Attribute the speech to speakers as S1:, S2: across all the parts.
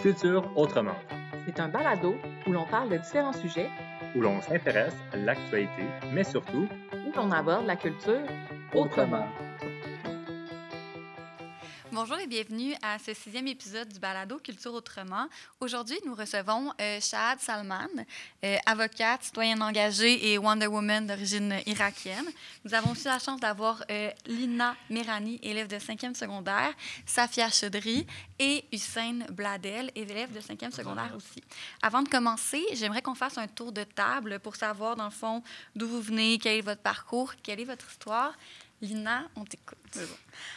S1: Culture autrement,
S2: C'est un balado où l'on parle de différents sujets,
S1: où l'on s'intéresse à l'actualité, mais surtout
S2: où l'on aborde la culture
S1: autrement.
S3: Bonjour et bienvenue à ce sixième épisode du Balado Culture Autrement. Aujourd'hui, nous recevons euh, Shahad Salman, euh, avocate, citoyenne engagée et Wonder Woman d'origine irakienne. Nous avons aussi la chance d'avoir euh, Lina Mirani, élève de 5e secondaire, Safia Chaudry et Hussein Bladel, élève de 5e secondaire aussi. Avant de commencer, j'aimerais qu'on fasse un tour de table pour savoir, dans le fond, d'où vous venez, quel est votre parcours, quelle est votre histoire. Lina, on t'écoute.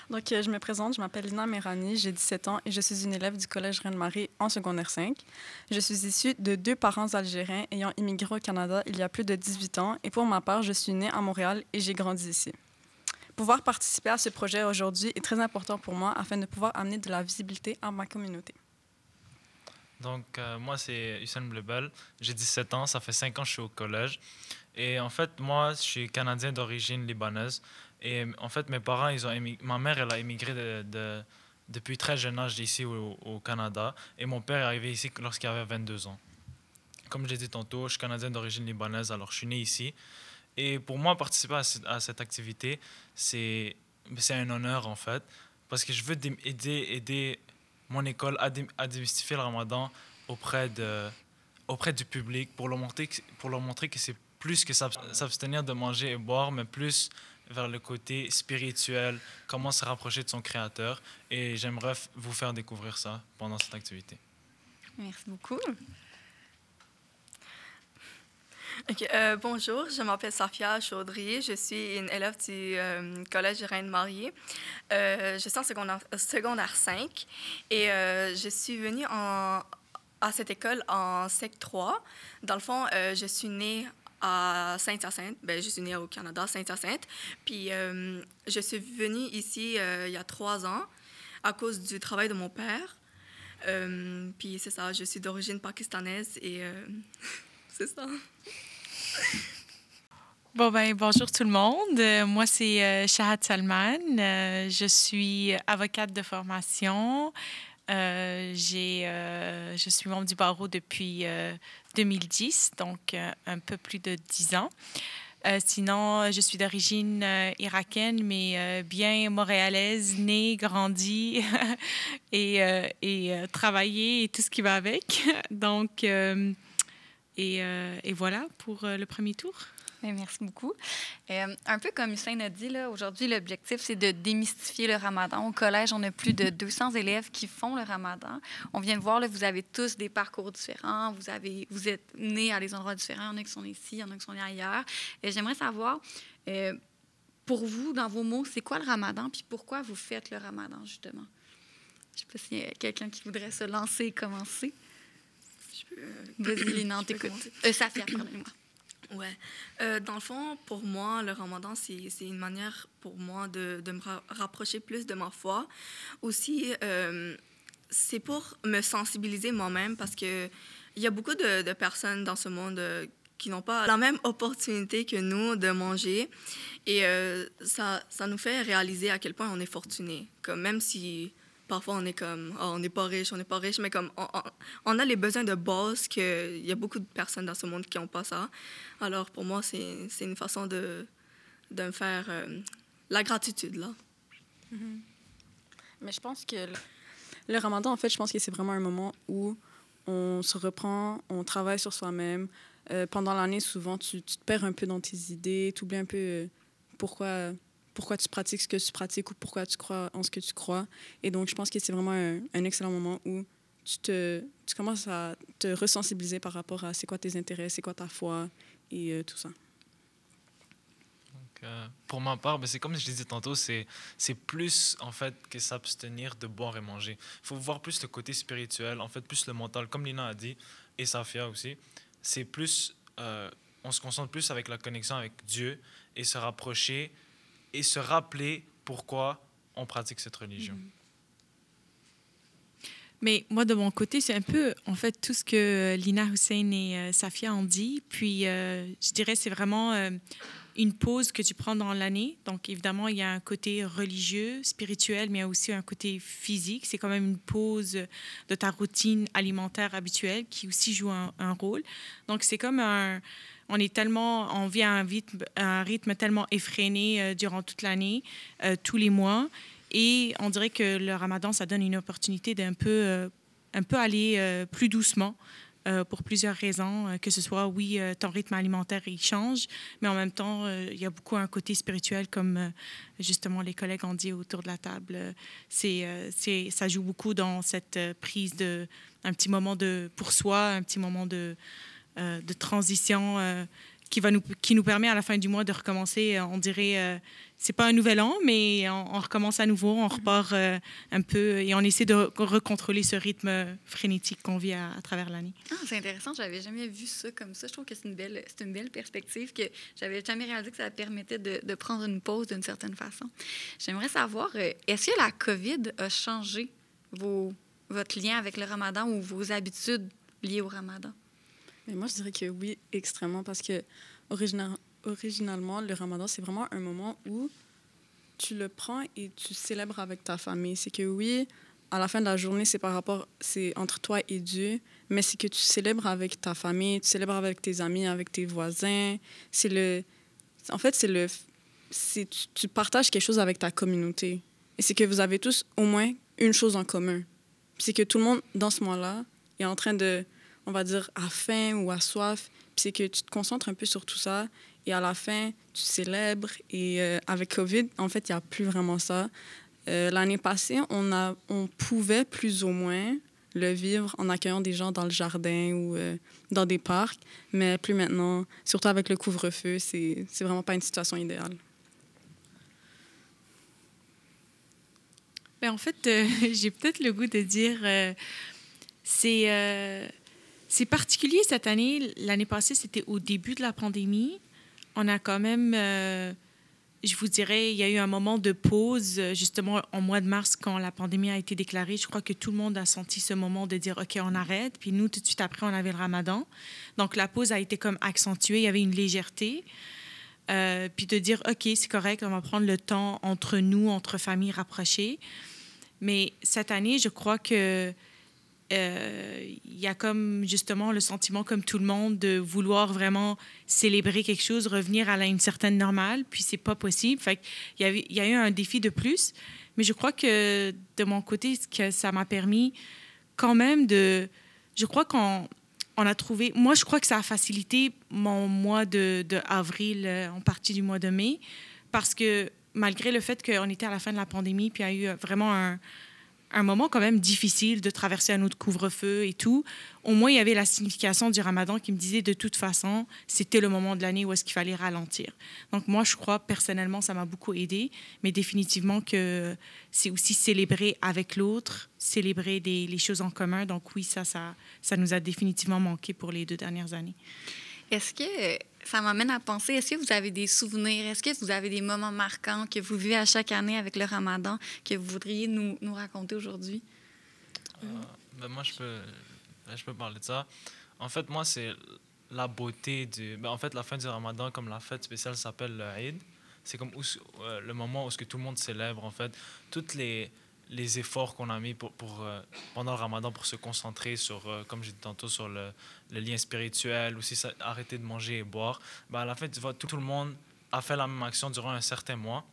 S4: Donc, euh, je me présente, je m'appelle Lina Merani, j'ai 17 ans et je suis une élève du Collège Reine-Marie en secondaire 5. Je suis issue de deux parents algériens ayant immigré au Canada il y a plus de 18 ans et pour ma part, je suis née à Montréal et j'ai grandi ici. Pouvoir participer à ce projet aujourd'hui est très important pour moi afin de pouvoir amener de la visibilité à ma communauté.
S5: Donc, euh, moi, c'est Hussein Blebel. J'ai 17 ans, ça fait 5 ans que je suis au collège. Et en fait, moi, je suis canadien d'origine libanaise. Et en fait, mes parents, ils ont émigré, ma mère, elle a immigré de, de, depuis très jeune âge ici au, Canada. Et mon père est arrivé ici lorsqu'il avait 22 ans. Comme je l'ai dit tantôt, je suis canadien d'origine libanaise, alors je suis né ici. Et pour moi, participer à, à cette activité, c'est un honneur en fait, parce que je veux aider, aider mon école à démystifier le ramadan auprès, de, auprès du public pour leur montrer, pour leur montrer que c'est plus que s'abstenir de manger et boire, mais plus vers le côté spirituel, comment se rapprocher de son créateur. Et j'aimerais vous faire découvrir ça pendant cette activité.
S3: Merci beaucoup.
S6: Okay, euh, bonjour, je m'appelle Safia Chaudry. Je suis une élève du euh, Collège Reine-Marie. Euh, je suis en secondaire, secondaire 5 et euh, je suis venue en, à cette école en SEC 3. Dans le fond, je suis née à Saint-Hyacinthe. Ben, je suis née au Canada, Saint-Hyacinthe. Puis euh, je suis venue ici euh, il y a trois ans à cause du travail de mon père. Euh, puis c'est ça, je suis d'origine pakistanaise et c'est ça.
S7: Bon, ben, bonjour tout le monde. Moi, c'est euh, Shahad Salman. Je suis avocate de formation. j'ai, je suis membre du barreau depuis 2010, donc un peu plus de 10 ans. sinon, je suis d'origine irakienne, mais bien montréalaise, née, grandie et, et travaillée et tout ce qui va avec. Donc, et, et voilà pour le premier tour.
S3: Merci beaucoup. Euh, un peu comme Hussein a dit, aujourd'hui, l'objectif, c'est de démystifier le ramadan. Au collège, on a plus de 200 élèves qui font le ramadan. On vient de voir, là, vous avez tous des parcours différents. Vous, avez, vous êtes nés à des endroits différents. Il y en a qui sont ici, il y en a qui sont nés ailleurs. Et j'aimerais savoir, euh, pour vous, dans vos mots, c'est quoi le ramadan? Puis pourquoi vous faites le ramadan, justement? Je ne sais pas s'il y a quelqu'un qui voudrait se lancer et commencer.
S6: Je peux... Euh,
S3: Vas-y, Lina, t'écoute. Euh, Safia, pardonnez-moi.
S6: Ouais. Euh, dans le fond, pour moi, le ramadan, c'est une manière pour moi de, de me ra rapprocher plus de ma foi. Aussi, euh, c'est pour me sensibiliser moi-même parce qu'il y a beaucoup de, de, personnes dans ce monde euh, qui n'ont pas la même opportunité que nous de manger. Et ça, ça nous fait réaliser à quel point on est fortuné. Comme même si parfois on est comme oh, on n'est pas riche, on n'est pas riche, mais comme on, a les besoins de base qu'il y a beaucoup de personnes dans ce monde qui n'ont pas ça. Alors pour moi, c'est une façon de, de me faire euh, la gratitude là.
S4: Mm -hmm. Mais je pense que le, le, ramadan, en fait, je pense que c'est vraiment un moment où on se reprend, on travaille sur soi-même. Euh, pendant l'année, souvent, tu, tu, te perds un peu dans tes idées, tu oublies un peu euh, pourquoi pourquoi tu pratiques ce que tu pratiques ou pourquoi tu crois en ce que tu crois. Et donc, je pense que c'est vraiment un, excellent moment où tu, te, tu commences à te ressensibiliser par rapport à c'est quoi tes intérêts, c'est quoi ta foi et euh, tout ça.
S5: Euh, pour ma part, ben, c'est comme je disais tantôt, c'est plus en fait que s'abstenir de boire et manger. Il faut voir plus le côté spirituel, en fait plus le mental, comme Lina a dit, et Safia aussi. C'est plus, euh, on se concentre plus avec la connexion avec Dieu et se rapprocher et se rappeler pourquoi on pratique cette religion.
S7: Mm. Mais moi, de mon côté, c'est un peu, en fait, tout ce que Lina Hussein et euh, Safia ont dit. Puis, euh, je dirais, c'est vraiment euh, une pause que tu prends dans l'année. Donc, évidemment, il y a un côté religieux, spirituel, mais il y a aussi un côté physique. C'est quand même une pause de ta routine alimentaire habituelle qui aussi joue un rôle. Donc, c'est comme un... On est tellement... On vit à un rythme, tellement effréné euh, durant toute l'année, euh, tous les mois. Et on dirait que le ramadan, ça donne une opportunité d'un peu, euh, un peu aller plus doucement pour plusieurs raisons, que ce soit, oui, ton rythme alimentaire, il change, mais en même temps, il y a beaucoup un côté spirituel, comme justement les collègues ont dit autour de la table. C'est, c'est, ça joue beaucoup dans cette prise de, un petit moment de, pour soi, un petit moment de, de transition euh, qui, va nous, qui nous permet à la fin du mois de recommencer, euh, on dirait, euh, c'est pas un nouvel an, mais on, recommence à nouveau, on repart euh, un peu et on essaie de re- recontrôler ce rythme frénétique qu'on vit à, travers l'année.
S3: Ah, c'est intéressant, j'avais jamais vu ça comme ça. Je trouve que c'est une belle, c'est une belle perspective que j'avais jamais réalisé que ça permettait de, de prendre une pause d'une certaine façon. J'aimerais savoir, euh, est-ce que la COVID a changé vos, votre lien avec le ramadan ou vos habitudes liées au ramadan?
S4: Mais moi, je dirais que oui, extrêmement, parce que origina- originalement, le ramadan, c'est vraiment un moment où tu le prends et tu célèbres avec ta famille. C'est que oui, à la fin de la journée, c'est par rapport, c'est entre toi et Dieu, mais c'est que tu célèbres avec ta famille, tu célèbres avec tes amis, avec tes voisins. C'est le, en fait, c'est le, tu, tu partages quelque chose avec ta communauté. Et c'est que vous avez tous au moins une chose en commun. C'est que tout le monde, dans ce moment-là, est en train de, on va dire, à faim ou à soif. Puis c'est que tu te concentres un peu sur tout ça. Et à la fin, tu célèbres. Et euh, avec COVID, en fait, il n'y a plus vraiment ça. Euh, L'année passée, on, a, on pouvait plus ou moins le vivre en accueillant des gens dans le jardin ou euh, dans des parcs. Mais plus maintenant, surtout avec le couvre-feu, c'est vraiment pas une situation idéale.
S7: Ben, en fait, j'ai peut-être le goût de dire, c'est c'est particulier cette année. L'année passée, c'était au début de la pandémie. On a quand même, euh, je vous dirais, il y a eu un moment de pause, euh, justement, en mois de mars, quand la pandémie a été déclarée. Je crois que tout le monde a senti ce moment de dire, OK, on arrête. Puis nous, tout de suite après, on avait le ramadan. Donc, la pause a été comme accentuée. Il y avait une légèreté. Euh, puis de dire, OK, c'est correct, on va prendre le temps entre nous, entre familles rapprochées. Mais cette année, je crois que euh, il y a comme justement le sentiment, comme tout le monde, de vouloir vraiment célébrer quelque chose, revenir à une certaine normale, puis c'est pas possible. Il y a eu un défi de plus. Mais je crois que de mon côté, que ça m'a permis quand même de... Je crois qu'on on a trouvé... Moi, je crois que ça a facilité mon mois de, avril euh, en partie du mois de mai, parce que malgré le fait qu'on était à la fin de la pandémie, puis il y a eu vraiment un, un moment quand même difficile de traverser un autre couvre-feu et tout, au moins il y avait la signification du ramadan qui me disait de toute façon, c'était le moment de l'année où est-ce qu'il fallait ralentir. Donc moi, je crois personnellement, ça m'a beaucoup aidé, mais définitivement que c'est aussi célébrer avec l'autre, célébrer des, les choses en commun. Donc oui, ça, ça, ça nous a définitivement manqué pour les deux dernières années.
S3: Est-ce que ça m'amène à penser, est-ce que vous avez des souvenirs, est-ce que vous avez des moments marquants que vous vivez à chaque année avec le ramadan que vous voudriez nous, nous raconter aujourd'hui?
S5: Ben, moi, je peux, ben, je peux parler de ça. En fait, moi, c'est la beauté du. Ben, en fait, la fin du ramadan, comme la fête spéciale s'appelle le Eid, c'est comme euh, le moment où ce que tout le monde célèbre, en fait. Toutes les, les efforts qu'on a mis pour, pour, euh, pendant le ramadan pour se concentrer sur, euh, comme j'ai dit tantôt, sur le, le lien spirituel, aussi ça- arrêter de manger et boire. Ben, à la fin, tu vois, tout, tout le monde a fait la même action durant un certain mois.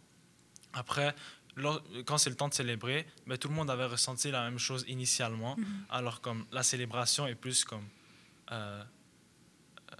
S5: Après, lors- quand c'est le temps de célébrer, ben, tout le monde avait ressenti la même chose initialement. Alors comme la célébration est plus comme... euh, euh,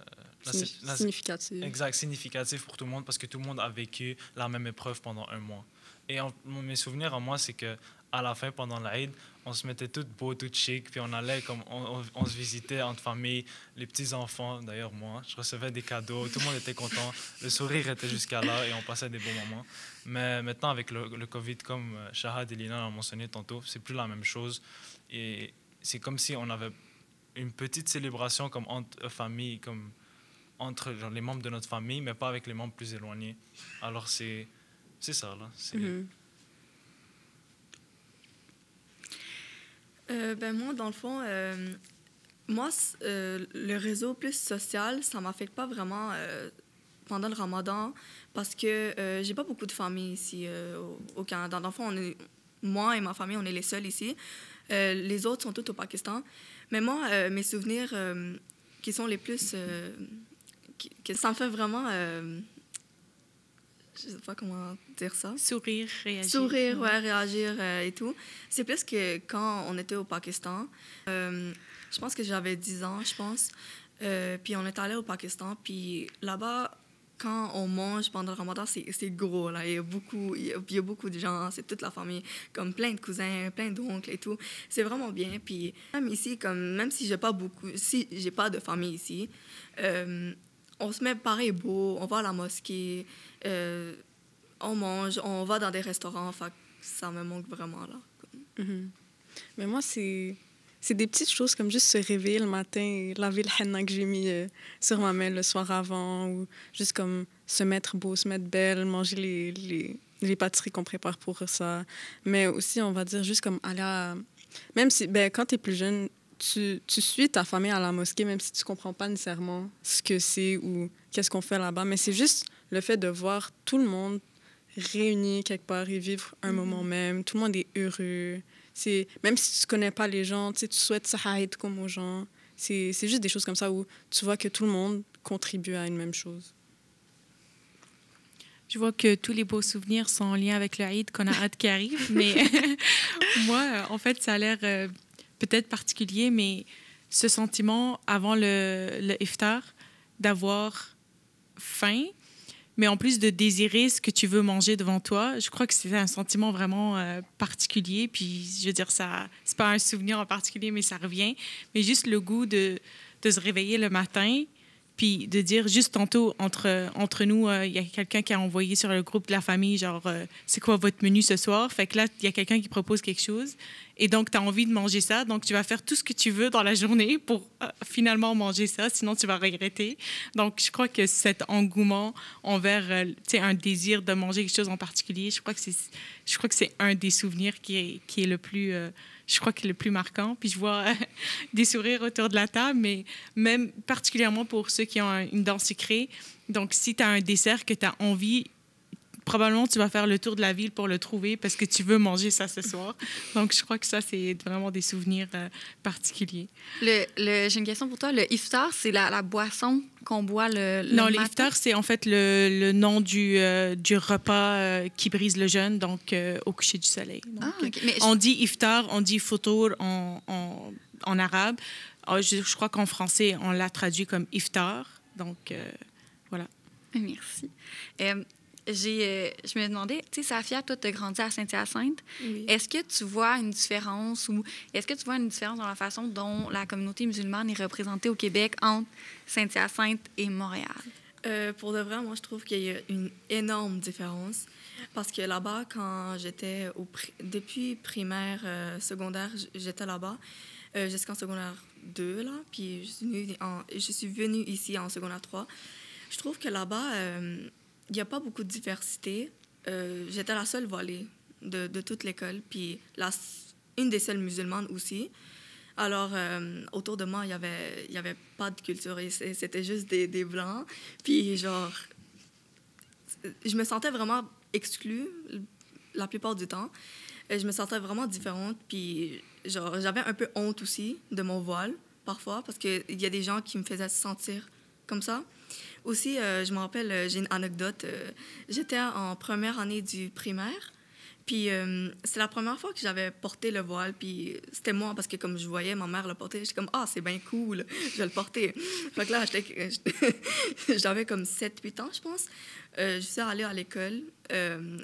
S5: la la-
S4: significatif.
S5: Exact, significatif pour tout le monde parce que tout le monde a vécu la même épreuve pendant un mois. Et en- mes souvenirs à moi, c'est que à la fin, pendant l'Aïd, on se mettait tout beau, tout chic, puis on allait comme on, se visitait entre familles, les petits enfants. D'ailleurs, moi, je recevais des cadeaux, tout le monde était content, le sourire était jusqu'à là et on passait des bons moments. Mais maintenant, avec le, Covid, comme euh, Shahad et Lina l'ont mentionné tantôt, c'est plus la même chose. Et c'est comme si on avait une petite célébration comme entre familles, comme entre genre, les membres de notre famille, mais pas avec les membres plus éloignés. Alors c'est c'est ça là.
S4: Mhm.
S6: Euh, ben moi, dans le fond, euh, moi, euh, le réseau plus social, ça m'affecte pas vraiment pendant le ramadan parce que j'ai pas beaucoup de famille ici au, au Canada. Dans le fond, on moi et ma famille, on est les seuls ici. Les autres sont tous au Pakistan. Mais moi, mes souvenirs qui sont les plus... qui- ça me fait vraiment... je sais pas comment dire ça.
S7: Sourire, réagir.
S6: Sourire, ouais, réagir euh, et tout. C'est plus que quand on était au Pakistan. Euh, je pense que j'avais 10 ans, je pense. Euh, puis on est allé au Pakistan. Puis là-bas, quand on mange pendant le ramadan, c'est c'est gros. Là. Il, y a beaucoup, il, y a, il y a beaucoup de gens, c'est toute la famille, comme plein de cousins, plein d'oncles et tout. C'est vraiment bien. Puis même ici, comme, même si j'ai pas beaucoup, si j'ai pas de famille ici, on se met pareil beau, on va à la mosquée. euh, on mange, on va dans des restaurants, ça me manque vraiment là.
S4: Mhm. Mais moi, c'est c'est des petites choses comme juste se réveiller le matin laver le henna que j'ai mis euh, sur ma main le soir avant ou juste comme se mettre beau, se mettre belle, manger les, les, les pâtisseries qu'on prépare pour ça. Mais aussi, on va dire juste comme aller à... Même si, ben, quand tu es plus jeune, tu, tu suis ta famille à la mosquée, même si tu comprends pas nécessairement ce que c'est ou qu'est-ce qu'on fait là-bas. Mais c'est juste le fait de voir tout le monde réuni quelque part et vivre un moment même. Tout le monde est heureux. C'est même si tu connais pas les gens, tu sais, tu souhaites ça comme aux gens. C'est c'est juste des choses comme ça où tu vois que tout le monde contribue à une même chose.
S7: Je vois que tous les beaux souvenirs sont en lien avec le Eid qu'on a hâte qui arrive, mais moi, en fait, ça a l'air euh, peut-être particulier, mais ce sentiment avant le, iftar d'avoir faim, mais en plus de désirer ce que tu veux manger devant toi, je crois que c'est un sentiment vraiment euh, particulier. Puis, je veux dire, ça, c'est pas un souvenir en particulier, mais ça revient. Mais juste le goût de, de se réveiller le matin, puis de dire juste tantôt entre, entre nous, euh, il y a quelqu'un qui a envoyé sur le groupe de la famille, genre, euh, c'est quoi votre menu ce soir? Fait que là, il y a quelqu'un qui propose quelque chose. Et donc, tu as envie de manger ça. Donc, tu vas faire tout ce que tu veux dans la journée pour euh, finalement manger ça. Sinon, tu vas regretter. Donc, je crois que cet engouement envers tu sais, un désir de manger quelque chose en particulier, je crois que c'est, je crois que c'est un des souvenirs qui est, qui est le plus, je crois que le plus marquant. Puis je vois des sourires autour de la table, mais même particulièrement pour ceux qui ont un- une dent sucrée. Donc, si tu as un dessert que tu as envie, probablement tu vas faire le tour de la ville pour le trouver parce que tu veux manger ça ce soir. Donc, je crois que ça, c'est vraiment des souvenirs euh, particuliers.
S3: Le, le- J'ai une question pour toi. Le iftar, c'est la, la boisson qu'on boit le, le
S7: non,
S3: matin?
S7: l'iftar, c'est en fait le, le nom du, euh, du repas euh, qui brise le jeûne, donc au coucher du soleil. Donc,
S3: Ah. Mais
S7: On dit iftar, on dit foutour en, en, en arabe. Ah, Je, je crois qu'en français, on l'a traduit comme iftar. Donc, euh,
S3: Merci. Euh, j'ai, euh, je me demandais, tu sais, Safia, toi, tu as grandi à Saint-Hyacinthe.
S6: Oui.
S3: Est-ce que tu vois une différence ou est-ce que tu vois une différence dans la façon dont la communauté musulmane est représentée au Québec entre Saint-Hyacinthe et Montréal?
S6: Euh, pour de vrai, moi, je trouve qu'il y a une énorme différence. Parce que là-bas, quand j'étais au pri- depuis primaire, euh, secondaire, j'étais là-bas jusqu'en secondaire 2, là. Puis je suis, venue en- je suis venue ici en secondaire 3. Je trouve que là-bas, il n'y a pas beaucoup de diversité. Euh, j'étais la seule voilée de, de toute l'école. Puis la, une des seules musulmanes aussi. Alors, euh, autour de moi, il n'y avait, y avait pas de culture. C'était juste des, des blancs. Puis, genre, je me sentais vraiment exclue la plupart du temps. Et je me sentais vraiment différente. Puis, genre, j'avais un peu honte aussi de mon voile, parfois, parce qu'il y a des gens qui me faisaient sentir comme ça. Aussi, euh, je me rappelle, euh, j'ai une anecdote. euh, J'étais en première année du primaire. Puis euh, c'est la première fois que j'avais porté le voile. Puis c'était moi, parce que comme je voyais ma mère le porter, j'étais comme, ah, c'est bien cool, je vais le porter. Fait que là, j'avais comme 7-8 ans, je pense. Je suis allée à l'école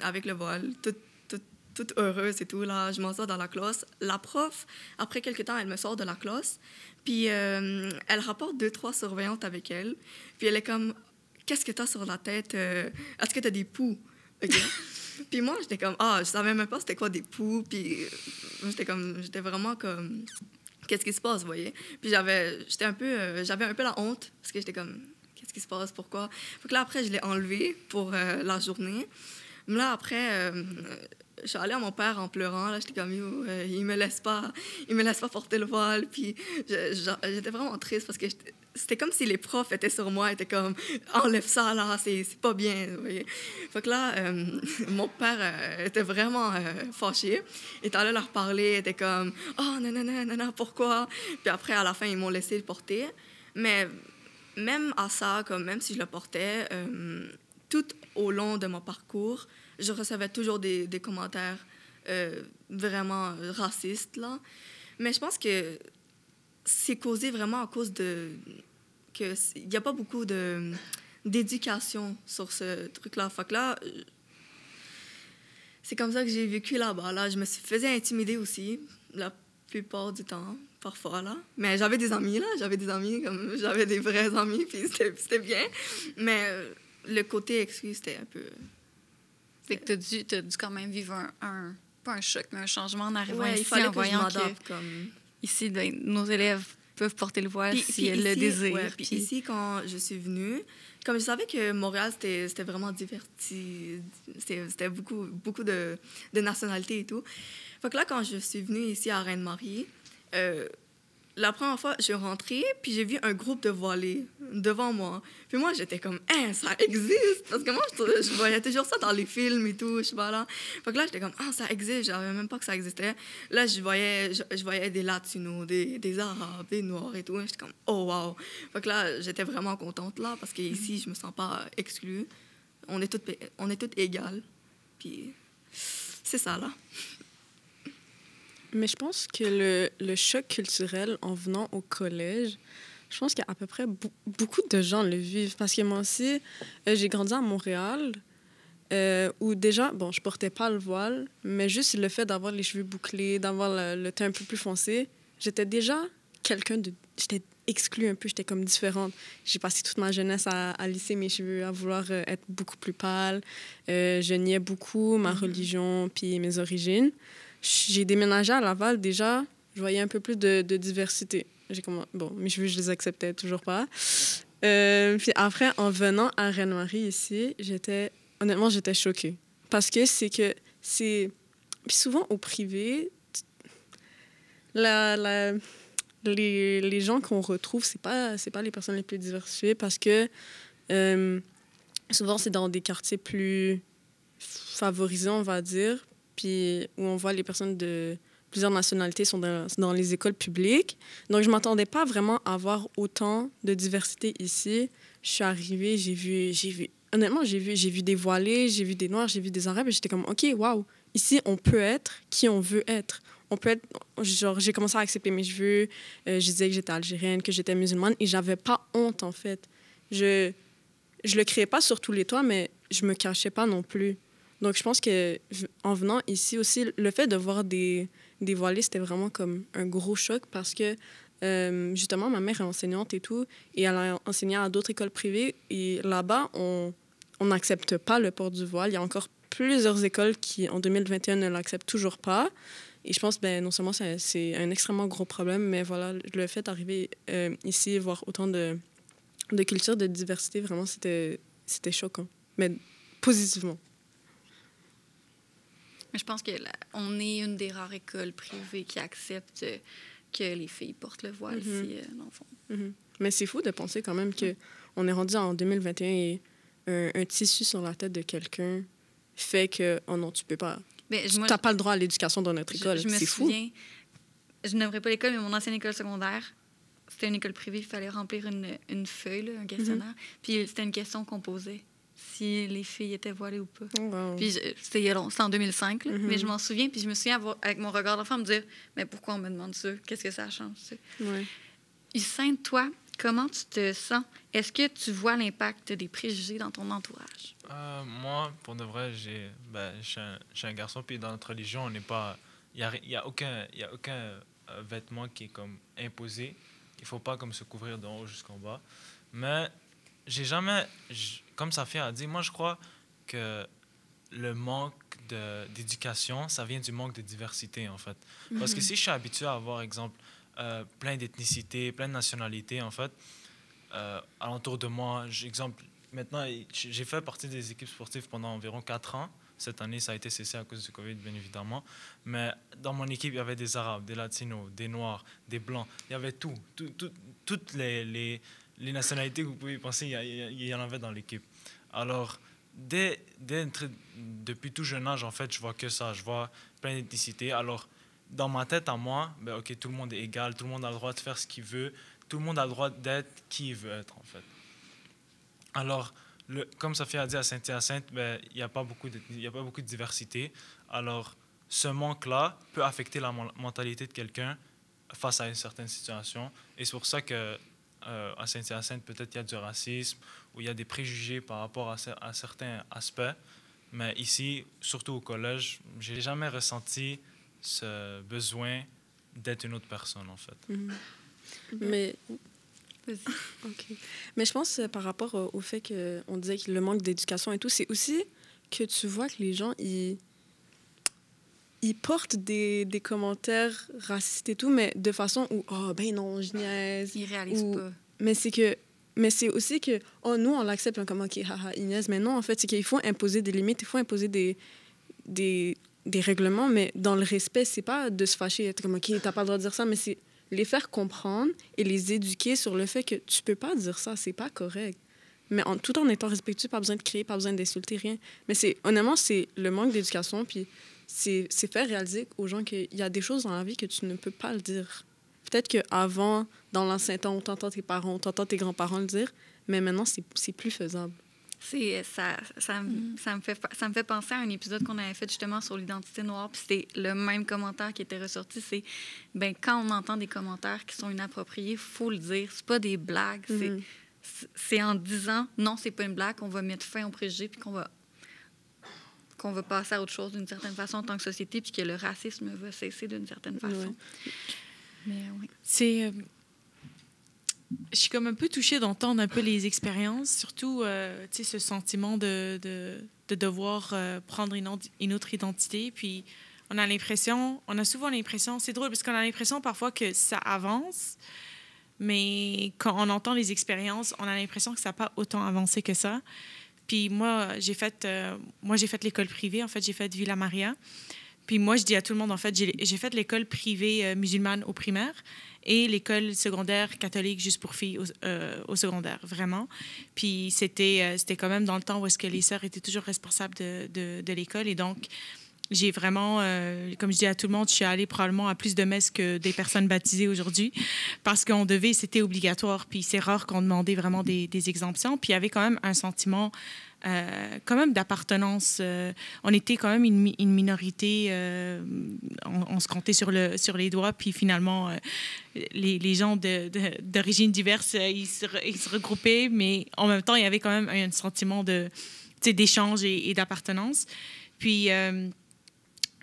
S6: avec le voile, toute, toute, toute heureuse et tout. Là, je m'en sors dans la classe. La prof, après quelques temps, elle me sort de la classe. Puis euh, elle rapporte deux, trois surveillantes avec elle. Puis elle est comme, qu'est-ce que t'as sur la tête? euh, Est-ce que t'as des poux? Puis moi, j'étais comme, ah, je savais même pas c'était quoi des poux. Puis euh, j'étais comme, j'étais vraiment comme, qu'est-ce qui se passe, vous voyez? Puis j'avais, j'étais un peu, euh, j'avais un peu la honte parce que j'étais comme, qu'est-ce qui se passe, pourquoi? Fait que là, après, je l'ai enlevé pour la journée. Mais là, après, je suis allée à mon père en pleurant. Là, j'étais comme, Yo, euh, il me laisse pas, il me laisse pas porter le voile. Puis j'étais vraiment triste parce que c'était comme si les profs étaient sur moi, étaient comme enlève ça là, c'est pas bien. Vous que là, euh, mon père euh, était vraiment euh, fâché. Il était allé leur parler, il était comme oh non, non, non, non, non, pourquoi? Puis après, à la fin, ils m'ont laissé le porter. Mais même à ça, comme même si je le portais, tout au long de mon parcours, je recevais toujours des, des commentaires euh, vraiment racistes. Là. Mais je pense que c'est causé vraiment à cause de il n'y a pas beaucoup de d'éducation sur ce truc-là. Fait là, euh, c'est comme ça que j'ai vécu là-bas. Là, je me suis faisais intimider aussi la plupart du temps, parfois là. Mais j'avais des amis là, j'avais des amis comme j'avais des vrais amis, puis c'était c'était bien. Mais euh, le côté excuse, c'était un peu.
S3: Fait que t'as dû, t'as dû quand même vivre un, un- pas un choc, mais un changement en arrivant
S6: Ouais,
S3: ici, en
S6: que
S3: voyant
S6: m'adapte
S3: que
S6: comme.
S3: ici, ben, nos élèves peuvent porter le voile
S6: Puis-
S3: si
S6: puis
S3: elles le désirent.
S6: ouais, puis
S3: puis-
S6: ici, quand je suis venue, comme je savais que Montréal, c'était vraiment diverti, c'était c'était beaucoup, beaucoup de, de nationalités et tout. Fait que là, quand je suis venue ici à Reine-Marie, euh, la première fois, je rentrée, puis j'ai vu un groupe de voilés devant moi. Puis moi, j'étais comme, hein, ça existe! Parce que moi, je, voyais toujours ça dans les films et tout, je sais pas là. Fait que là, j'étais comme, ah, ça existe, je savais même pas que ça existait. Là, je voyais, je voyais des Latinos, des, des Arabes, des Noirs et tout. J'étais comme, oh, wow! Fait que là, j'étais vraiment contente là, parce qu'ici, je me sens pas exclue. On est toutes, on est toutes égales. Puis, c'est ça, là.
S4: Mais je pense que le, le choc culturel en venant au collège, je pense qu'à peu près beaucoup de gens le vivent. Parce que moi aussi, euh, j'ai grandi à Montréal, euh, où déjà, bon, je portais pas le voile, mais juste le fait d'avoir les cheveux bouclés, d'avoir le, le teint un peu plus foncé, j'étais déjà quelqu'un de. J'étais exclue un peu, j'étais comme différente. J'ai passé toute ma jeunesse à, à lisser mes cheveux, à vouloir euh, être beaucoup plus pâle. Je niais beaucoup ma religion puis mes origines j'ai déménagé à Laval, déjà, je voyais un peu plus de, diversité. J'ai comment Bon, mes cheveux, je les acceptais toujours pas. Euh, puis après, en venant à Reine-Marie ici, j'étais... Honnêtement, j'étais choquée. Parce que c'est que c'est... Puis souvent, au privé, la, la, les, les gens qu'on retrouve, c'est pas, c'est pas les personnes les plus diversifiées parce que euh, souvent, c'est dans des quartiers plus favorisés, on va dire puis où on voit les personnes de plusieurs nationalités sont dans, les écoles publiques. Donc, je m'attendais pas vraiment à avoir autant de diversité ici. Je suis arrivée, j'ai vu, j'ai vu, honnêtement, j'ai vu, j'ai vu des voilés, j'ai vu des noirs, j'ai vu des arabes, et j'étais comme, OK, waouh, ici, on peut être qui on veut être. On peut être, genre, j'ai commencé à accepter mes cheveux, euh, je disais que j'étais algérienne, que j'étais musulmane, et j'avais pas honte, en fait. Je, je le créais pas sur tous les toits, mais je me cachais pas non plus. Donc, je pense que en venant ici aussi, le fait de voir des, des voilés, c'était vraiment comme un gros choc parce que, euh, justement, ma mère est enseignante et tout, et elle a enseigné à d'autres écoles privées. Et là-bas, on on n'accepte pas le port du voile. Il y a encore plusieurs écoles qui, en 2021, ne l'acceptent toujours pas. Et je pense, ben, non seulement c'est un extrêmement gros problème, mais voilà, le fait d'arriver euh, ici voir autant de, de culture, de diversité, vraiment, c'était choquant. Mais positivement.
S3: Mais je pense que là, on est une des rares écoles privées qui acceptent euh, que les filles portent le voile
S4: Mhm.
S3: ici, euh, dans le fond.
S4: Mhm. Mais c'est fou de penser quand même que on est rendu en 2021 et un, un tissu sur la tête de quelqu'un fait que, oh non, tu peux pas.
S3: Mais
S4: Tu n'as pas le droit à l'éducation dans notre école.
S3: je me
S4: C'est fou.
S3: souviens, je n'aimerais pas l'école, mais mon ancienne école secondaire, c'était une école privée, il fallait remplir une, une feuille, là, un questionnaire.
S4: Mm-hmm.
S3: Puis c'était une question qu'on posait, si les filles étaient voilées ou pas.
S4: Wow.
S3: Puis je- c'était en 2005, là,
S4: Mhm.
S3: mais je m'en souviens. Puis je me souviens, avoir- avec mon regard d'enfant, me dire Mais pourquoi on me demande ça? Qu'est-ce que ça change tu sais?
S4: Ouais.
S3: Hussein, toi, comment tu te sens? Est-ce que tu vois l'impact des préjugés dans ton entourage?
S5: Euh, moi, pour de vrai, j'ai, ben, je suis un, je suis un garçon, puis dans notre religion, on n'est pas. Il n'y a, y a aucun, y a aucun euh, vêtement qui est comme imposé. Il faut pas comme se couvrir d'en haut jusqu'en bas. Mais j'ai jamais. Comme Safia a dit, moi, je crois que le manque de- d'éducation, ça vient du manque de diversité, en fait. Parce que si je suis habitué à avoir, exemple, euh, plein d'ethnicités, plein de nationalités, en fait, euh, alentour de moi, exemple, maintenant, j'ai fait partie des équipes sportives pendant environ 4 ans. Cette année, ça a été cessé à cause du Covid, bien évidemment. Mais dans mon équipe, il y avait des Arabes, des Latinos, des Noirs, des Blancs. Il y avait tout. tout, tout- toutes les, les, les nationalités que vous pouvez penser, il y, en avait dans l'équipe. Alors, dès, depuis tout jeune âge, en fait, je vois que ça. Je vois plein d'ethnicités. Alors, dans ma tête, à moi, ben, OK, tout le monde est égal, tout le monde a le droit de faire ce qu'il veut, tout le monde a le droit d'être qui il veut être, en fait. Alors, comme Sophie a dit à Saint-Hyacinthe, ben, il n'y a, pas beaucoup de- il y a pas beaucoup de diversité. Alors, ce manque-là peut affecter la mentalité de quelqu'un face à une certaine situation. Et c'est pour ça que euh, à Saint-Hyacinthe, peut-être il y a du racisme ou il y a des préjugés par rapport à, cer- à certains aspects. Mais ici, surtout au collège, j'ai jamais ressenti ce besoin d'être une autre personne, en fait.
S4: Mhm. Mais
S3: Vas-y.
S4: OK. Mais je pense euh, par rapport au, au fait qu'on disait que le manque d'éducation et tout, c'est aussi que tu vois que les gens, ils, ils portent des, des commentaires racistes et tout, mais de façon où, oh, ben non, je niaise.
S3: Ils réalisent
S4: Ou-
S3: pas.
S4: Mais c'est que. Mais c'est aussi que, oh, nous, on l'accepte, comme, OK, haha, il niaise. Mais non, en fait, c'est qu'il faut imposer des limites, il faut imposer des, des, des règlements, mais dans le respect, c'est pas de se fâcher, être comme, OK, t'as pas le droit de dire ça, mais c'est les faire comprendre et les éduquer sur le fait que tu peux pas dire ça, c'est pas correct. Mais en, tout en étant respectueux, pas besoin de crier, pas besoin d'insulter, rien. Mais c'est, honnêtement, c'est le manque d'éducation, puis c'est, c'est faire réaliser aux gens qu'il y a des choses dans la vie que tu ne peux pas le dire. Peut-être qu'avant, dans l'ancien temps, on t'entend tes parents, on t'entend tes grands-parents le dire, mais maintenant, c'est, c'est plus faisable.
S3: C'est, ça, ça, me- ça, me fait, ça me fait penser à un épisode qu'on avait fait justement sur l'identité noire. Puis c'était le même commentaire qui était ressorti. C'est ben, quand on entend des commentaires qui sont inappropriés, il faut le dire. C'est pas des blagues. c'est- c'est- C'est en disant non, c'est pas une blague qu'on va mettre fin aux préjugés puis qu'on va qu'on va passer à autre chose d'une certaine façon en tant que société puis que le racisme va cesser d'une certaine façon.
S4: Ouais.
S3: Mais oui.
S7: C'est. euh, je suis comme un peu touchée d'entendre un peu les expériences, surtout euh, ce sentiment de, de, de devoir euh, prendre une, une autre identité. Puis on a l'impression, on a souvent l'impression, c'est drôle parce qu'on a l'impression parfois que ça avance, mais quand on entend les expériences, on a l'impression que ça n'a pas autant avancé que ça. Puis moi, j'ai fait, euh, fait l'école privée. En fait, j'ai fait Villa Maria. Puis moi, je dis à tout le monde, en fait, j'ai fait l'école privée euh, musulmane au primaire et l'école secondaire catholique juste pour filles au, euh, secondaire, vraiment. Puis c'était c'était quand même dans le temps où est-ce que les sœurs étaient toujours responsables de, de l'école. Et donc, j'ai vraiment, euh, comme je dis à tout le monde, je suis allée probablement à plus de messes que des personnes baptisées aujourd'hui parce qu'on devait, c'était obligatoire. Puis c'est rare qu'on demandait vraiment des, des exemptions. Puis il y avait quand même un sentiment euh, quand même d'appartenance. euh, on était quand même une, une minorité, on, se comptait sur, le, sur les doigts, puis finalement, les, les gens d'origine diverse, ils, se, ils se regroupaient, mais en même temps, il y avait quand même un sentiment d'échange et, et d'appartenance. Puis,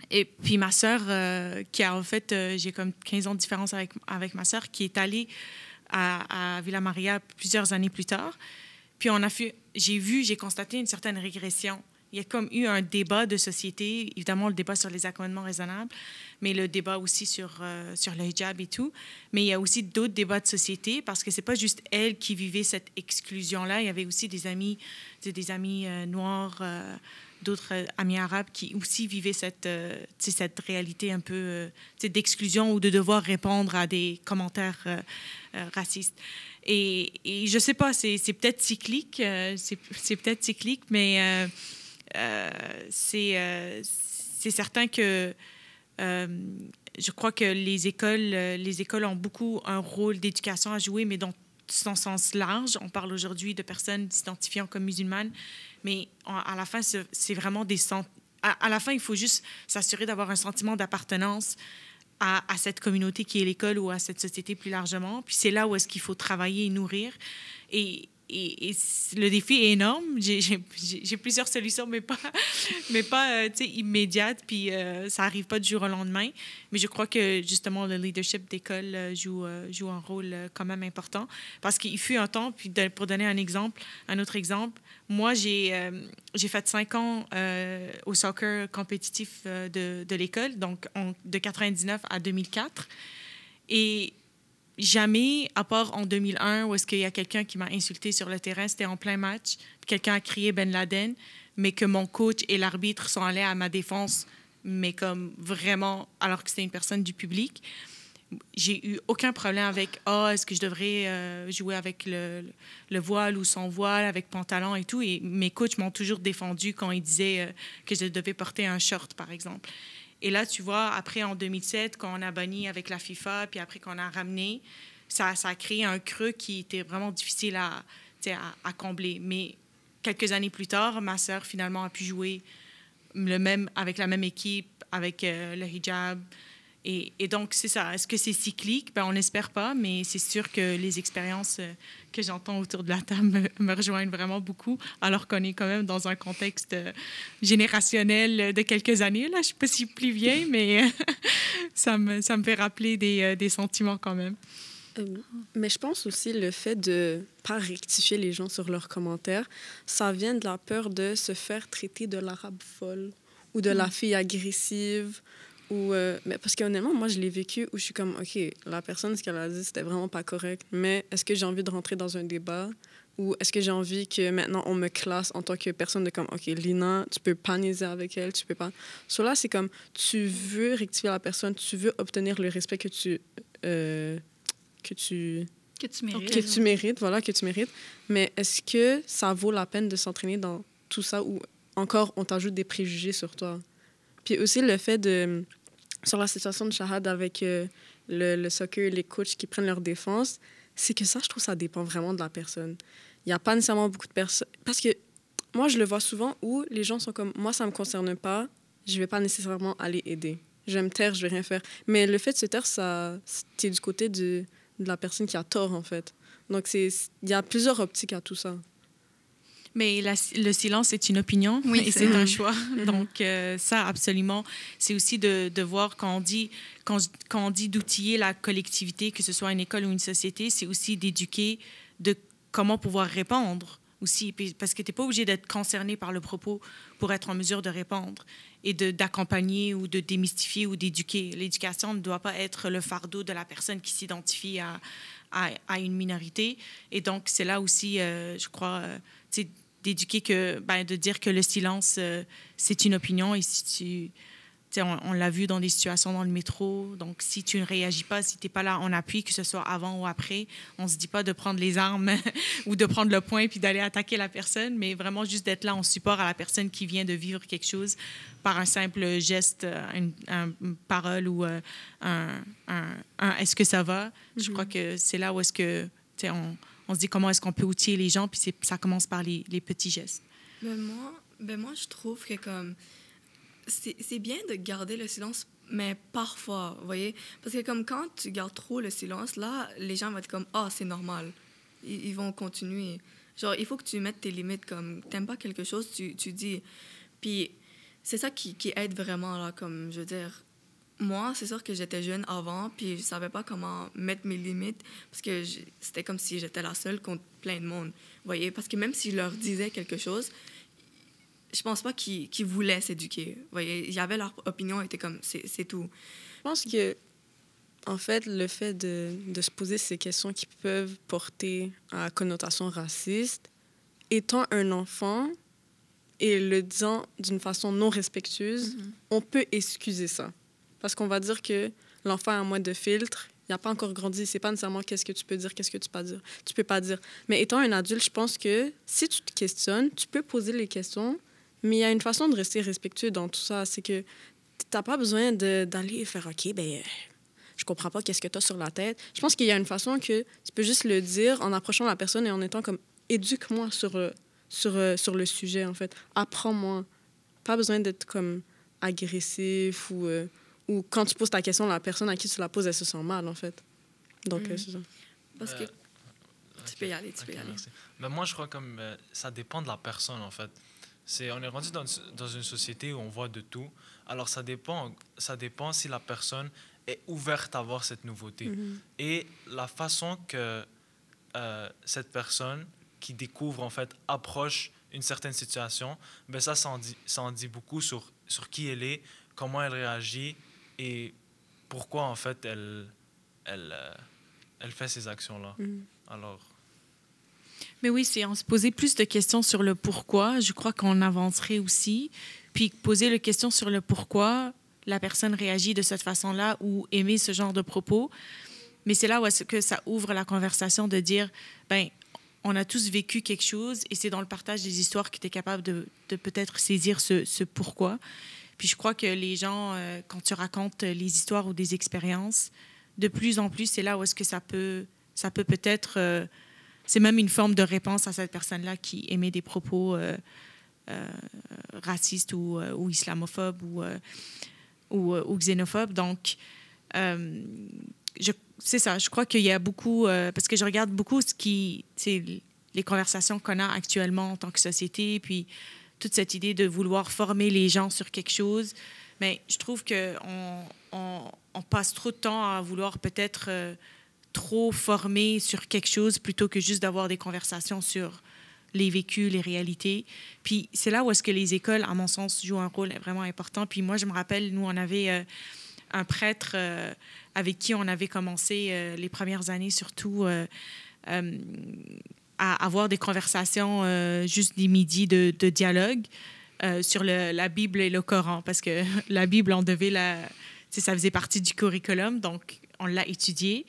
S7: et puis ma sœur, euh, qui a en fait, euh, j'ai comme 15 ans de différence avec, ma sœur, qui est allée à, Villa Maria plusieurs années plus tard. Puis on a fait, j'ai vu, j'ai constaté une certaine régression. Il y a comme eu un débat de société, évidemment le débat sur les accommodements raisonnables, mais le débat aussi sur, euh, sur le hijab et tout. Mais il y a aussi d'autres débats de société parce que c'est pas juste elle qui vivait cette exclusion-là. Il y avait aussi des amis, des amis noirs, d'autres euh, amis arabes qui aussi vivaient cette, euh, cette réalité un peu euh, d'exclusion ou de devoir répondre à des commentaires racistes. Et, et je sais pas, c'est peut-être cyclique, c'est peut-être cyclique, mais c'est certain que je crois que les écoles, les écoles ont beaucoup un rôle d'éducation à jouer, mais dans son sens large. On parle aujourd'hui de personnes s'identifiant comme musulmanes, mais à la fin, c'est vraiment des à, la fin, il faut juste s'assurer d'avoir un sentiment d'appartenance à, cette communauté qui est l'école ou à cette société plus largement. Puis c'est là où est-ce qu'il faut travailler et nourrir. Et, le défi est énorme. J'ai- plusieurs solutions, mais pas, mais pas euh, immédiates. Puis euh, ça n'arrive pas du jour au lendemain. Mais je crois que justement, le leadership d'école euh, joue, joue un rôle quand même important. Parce qu'il fut un temps, puis pour donner un exemple, un autre exemple, moi, j'ai fait cinq ans au soccer compétitif de, de l'école, donc de 99 à 2004. Et jamais, à part en 2001, où est-ce qu'il y a quelqu'un qui m'a insulté sur le terrain, c'était en plein match, quelqu'un a crié Ben Laden, mais que mon coach et l'arbitre sont allés à ma défense, mais comme vraiment, alors que c'était une personne du public. j'ai eu aucun problème avec ah est-ce que je devrais euh, jouer avec le, le, voile ou sans voile avec pantalon et tout et mes coachs m'ont toujours défendu quand ils disaient euh, que je devais porter un short par exemple et là tu vois après en 2007 quand on a banni avec la FIFA puis après qu'on a ramené ça, ça a créé un creux qui était vraiment difficile à, à, combler. Mais quelques années plus tard ma sœur finalement a pu jouer le même avec la même équipe avec euh, le hijab et, et, donc, c'est ça. Est-ce que c'est cyclique? Ben, on n'espère pas, mais c'est sûr que les expériences euh, que j'entends autour de la table me, rejoignent vraiment beaucoup, alors qu'on est quand même dans un contexte euh, générationnel de quelques années. Là, je ne suis pas si plus vieille, mais ça, me, ça me fait rappeler des, euh, des sentiments quand même.
S4: mais je pense aussi le fait de pas rectifier les gens sur leurs commentaires, ça vient de la peur de se faire traiter de l'arabe folle ou de la mm. fille agressive ou, euh, mais parce qu'honnêtement, moi, je l'ai vécu où je suis comme, OK, la personne, ce qu'elle a dit, c'était vraiment pas correct, mais est-ce que j'ai envie de rentrer dans un débat? Ou est-ce que j'ai envie que maintenant on me classe en tant que personne de comme, OK, Lina, tu peux pas niaiser avec elle, tu peux pas. Là, c'est comme, tu veux rectifier la personne, tu veux obtenir le respect que tu. Euh, que tu
S3: que tu mérites.
S4: Que tu mérites, voilà, que tu mérites. Mais est-ce que ça vaut la peine de s'entraîner dans tout ça ou encore on t'ajoute des préjugés sur toi? Puis aussi le fait de. Sur la situation de Shahad avec euh, le, soccer, les coachs qui prennent leur défense, c'est que ça, je trouve, ça dépend vraiment de la personne. Il n'y a pas nécessairement beaucoup de personnes. Parce que moi, je le vois souvent où les gens sont comme moi, ça ne me concerne pas, je ne vais pas nécessairement aller aider. Je vais me taire, je vais rien faire. Mais le fait de se taire, c'est du côté de, de la personne qui a tort, en fait. Donc, il y a plusieurs optiques à tout ça.
S7: Mais le silence est une opinion
S3: oui,
S7: et c'est un choix. Donc, euh, ça, absolument. C'est aussi de, de, voir quand on dit, quand, quand on dit d'outiller la collectivité, que ce soit une école ou une société, c'est aussi d'éduquer de comment pouvoir répondre aussi. Parce que tu n'es pas obligé d'être concerné par le propos pour être en mesure de répondre et d'accompagner ou de démystifier ou d'éduquer. L'éducation ne doit pas être le fardeau de la personne qui s'identifie à, à, à, une minorité. Et donc, c'est là aussi, euh, je crois, euh, d'éduquer que, ben, de dire que le silence, euh, c'est une opinion. Et si tu. On, on l'a vu dans des situations dans le métro. Donc, si tu ne réagis pas, si tu n'es pas là en appui, que ce soit avant ou après, on ne se dit pas de prendre les armes ou de prendre le poing puis d'aller attaquer la personne, mais vraiment juste d'être là en support à la personne qui vient de vivre quelque chose par un simple geste, une, une parole ou euh, un, un, un est-ce que ça va? Mm -hmm. Je crois mm-hmm. que c'est là où est-ce que on, on se dit comment est-ce qu'on peut outiller les gens, puis ça commence par les, les petits gestes.
S6: Ben moi, ben moi, je trouve que comme c'est bien de garder le silence, mais parfois, vous voyez, parce que comme quand tu gardes trop le silence, là, les gens vont être comme ah c'est normal, ils, ils, vont continuer. Genre il faut que tu mettes tes limites comme t'aimes pas quelque chose, tu, tu dis. Puis c'est ça qui, qui aide vraiment là, comme je veux dire moi, c'est sûr que j'étais jeune avant, puis je savais pas comment mettre mes limites, parce que c'était comme si j'étais la seule contre plein de monde. Vous voyez? Parce que même si je leur disais quelque chose, je pense pas qu'ils qu voulaient s'éduquer. Vous voyez? Il y avait leur opinion, était comme, c'est tout.
S4: Je pense que, en fait, le fait de, de, se poser ces questions qui peuvent porter à connotation raciste, étant un enfant et le disant d'une façon non respectueuse, mm -hmm. on peut excuser ça. Parce qu'on va dire que l'enfant a moins de filtre, il n'a pas encore grandi, c'est pas nécessairement qu'est-ce que tu peux dire, qu'est-ce que tu peux pas dire. Tu peux pas dire. Mais étant un adulte, je pense que si tu te questionnes, tu peux poser les questions, mais il y a une façon de rester respectueux dans tout ça. C'est que tu n'as pas besoin d'aller faire OK, ben je comprends pas qu'est-ce que tu as sur la tête. Je pense qu'il y a une façon que tu peux juste le dire en approchant la personne et en étant comme éduque-moi sur, sur, sur le sujet, en fait. Apprends-moi. Pas besoin d'être comme agressif ou. Euh, ou quand tu poses ta question, la personne à qui tu la poses, elle se sent mal, en fait. Donc, mm. c'est ça.
S6: Parce que... Euh, tu peux y aller, tu okay, peux y aller.
S5: Mais moi, je crois comme euh, ça dépend de la personne, en fait. C'est, on est rendu dans, dans une société où on voit de tout. Alors, ça dépend, ça dépend si la personne est ouverte à voir cette nouveauté. Mm -hmm. Et la façon que euh, cette personne qui découvre, en fait, approche une certaine situation, ben ça, ça en dit, ça en dit beaucoup sur, sur qui elle est, comment elle réagit et pourquoi en fait elle, elle, euh, elle fait ces actions-là? Mm. Alors.
S7: Mais oui, c'est en se poser plus de questions sur le pourquoi. Je crois qu'on avancerait aussi. Puis poser la question sur le pourquoi, la personne réagit de cette façon-là ou aimer ce genre de propos. Mais c'est là où est-ce que ça ouvre la conversation de dire, ben, on a tous vécu quelque chose et c'est dans le partage des histoires que tu es capable de, de peut-être saisir ce, ce, pourquoi. Puis je crois que les gens, euh, quand tu racontes les histoires ou des expériences, de plus en plus, c'est là où est-ce que ça peut, ça peut peut-être, euh, c'est même une forme de réponse à cette personne-là qui émet des propos euh, racistes ou, islamophobes ou, ou, ou, xénophobes. Donc, c'est ça. Je crois qu'il y a beaucoup, parce que je regarde beaucoup ce qui, les conversations qu'on a actuellement en tant que société, puis toute cette idée de vouloir former les gens sur quelque chose. Mais je trouve qu'on on, passe trop de temps à vouloir peut-être euh, trop former sur quelque chose plutôt que juste d'avoir des conversations sur les vécus, les réalités. Puis c'est là où est-ce que les écoles, à mon sens, jouent un rôle vraiment important. Puis moi, je me rappelle, nous, on avait euh, un prêtre avec qui on avait commencé euh, les premières années, surtout euh, euh, à avoir des conversations juste des midis de, dialogue sur le, la Bible et le Coran, parce que la Bible, on devait la. Ça faisait partie du curriculum, donc on l'a étudié.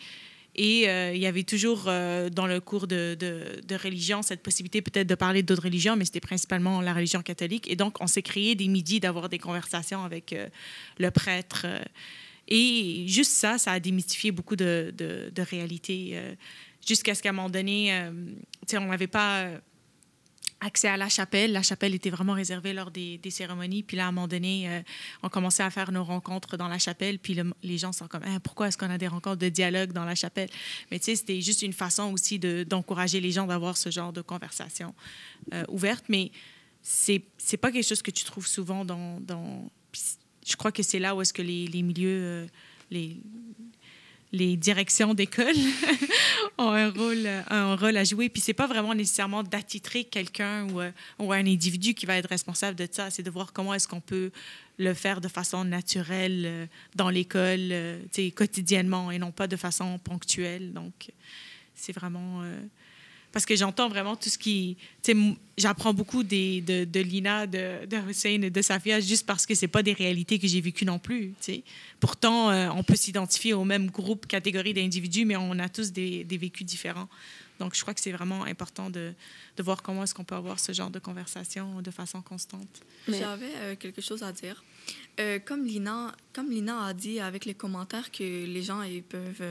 S7: Et il y avait toujours dans le cours de, de, religion cette possibilité peut-être de parler d'autres religions, mais c'était principalement la religion catholique. Et donc, on s'est créé des midis d'avoir des conversations avec le prêtre et juste ça, ça a démystifié beaucoup de, de réalités. Jusqu'à ce qu'à un moment donné, euh, on n'avait pas euh, accès à la chapelle. La chapelle était vraiment réservée lors des, cérémonies. Puis là, à un moment donné, euh, on commençait à faire nos rencontres dans la chapelle. Puis le, les gens sont comme, hein, pourquoi est-ce qu'on a des rencontres de dialogue dans la chapelle? Mais tu sais, c'était juste une façon aussi d'encourager les gens d'avoir ce genre de conversation euh, ouverte. Mais c'est n'est pas quelque chose que tu trouves souvent dans... je crois que c'est là où est-ce que les, milieux, les, les directions d'école ont un rôle, à jouer. Puis c'est pas vraiment nécessairement d'attitrer quelqu'un ou, euh, ou, un individu qui va être responsable de ça. C'est de voir comment est-ce qu'on peut le faire de façon naturelle euh, dans l'école, euh, quotidiennement et non pas de façon ponctuelle. Donc, c'est vraiment parce que j'entends vraiment tout ce qui. J'apprends beaucoup des, de, de, Lina, de, de Hussein et de Safia juste parce que ce pas des réalités que j'ai vécues non plus. T'sais. Pourtant, euh, on peut s'identifier au même groupe, catégorie d'individus, mais on a tous des, des, vécus différents. Donc, je crois que c'est vraiment important de, de voir comment est-ce qu'on peut avoir ce genre de conversation de façon constante.
S6: J'avais euh, quelque chose à dire. Euh, comme, Lina, comme Lina a dit avec les commentaires que les gens ils peuvent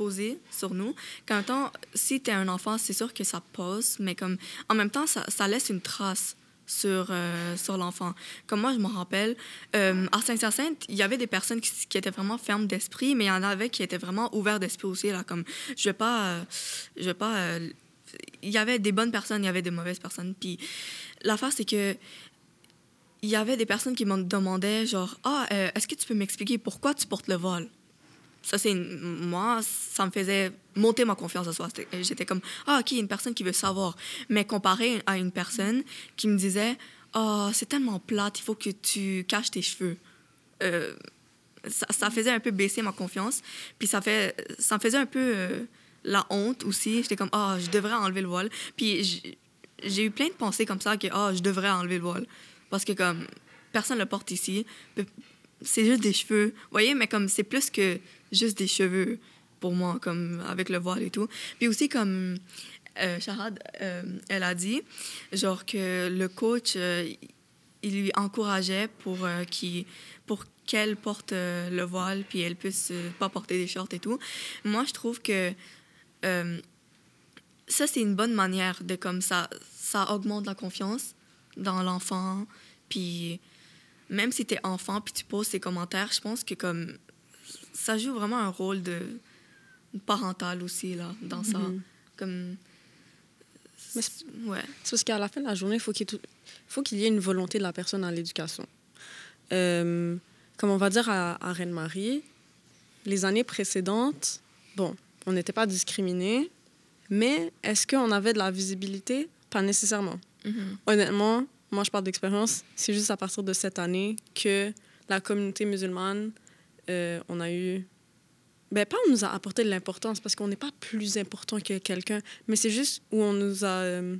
S6: poser sur nous. Quand temps, si tu es un enfant, c'est sûr que ça pose, mais comme en même temps, ça, laisse une trace sur, euh, sur l'enfant. Comme moi, je me rappelle, euh, à Saint-Hyacinthe, il y avait des personnes qui, étaient vraiment fermes d'esprit, mais il y en avait qui étaient vraiment ouverts d'esprit aussi. Là, comme, je vais pas... Euh, je vais pas il y avait des bonnes personnes, il y avait des mauvaises personnes. Puis l'affaire, c'est que il y avait des personnes qui me demandaient, genre, « Ah, est-ce que tu peux m'expliquer pourquoi tu portes le voile? » ça c'est moi ça me faisait monter ma confiance en soi. J'étais comme ah ok une personne qui veut savoir. Mais comparé à une personne qui me disait oh c'est tellement plate il faut que tu caches tes cheveux. Euh, ça, ça, faisait un peu baisser ma confiance. Puis ça fait ça me faisait un peu euh, la honte aussi. J'étais comme ah je devrais enlever le voile. Puis j'ai eu plein de pensées comme ça que ah je devrais enlever le voile. Parce que comme personne le porte ici. C'est juste des cheveux. Vous voyez mais comme c'est plus que juste des cheveux pour moi, comme avec le voile et tout. Puis aussi, comme euh, Shahad, euh, elle a dit, genre que le coach, euh, il lui encourageait pour euh, qu'elle porte le voile, puis elle puisse pas porter des shorts et tout. Moi, je trouve que ça, c'est une bonne manière de comme ça, ça augmente la confiance dans l'enfant. Puis même si tu es enfant, puis tu poses tes commentaires, je pense que comme ça joue vraiment un rôle de parental aussi là dans ça comme
S4: Mais c'est
S6: ouais
S4: c'est parce qu'à la fin de la journée, il faut qu'il y, ait tout- faut qu'il y ait une volonté de la personne dans l'éducation. Euh, comme on va dire à, à Reine-Marie, les années précédentes, bon, on n'était pas discriminés, mais est-ce qu'on avait de la visibilité? Pas nécessairement.
S6: Mhm.
S4: Honnêtement, moi, je parle d'expérience. C'est juste à partir de cette année que la communauté musulmane, euh, on a eu... Ben, pas on nous a apporté de l'importance parce qu'on n'est pas plus important que quelqu'un, mais c'est juste où on nous a euh,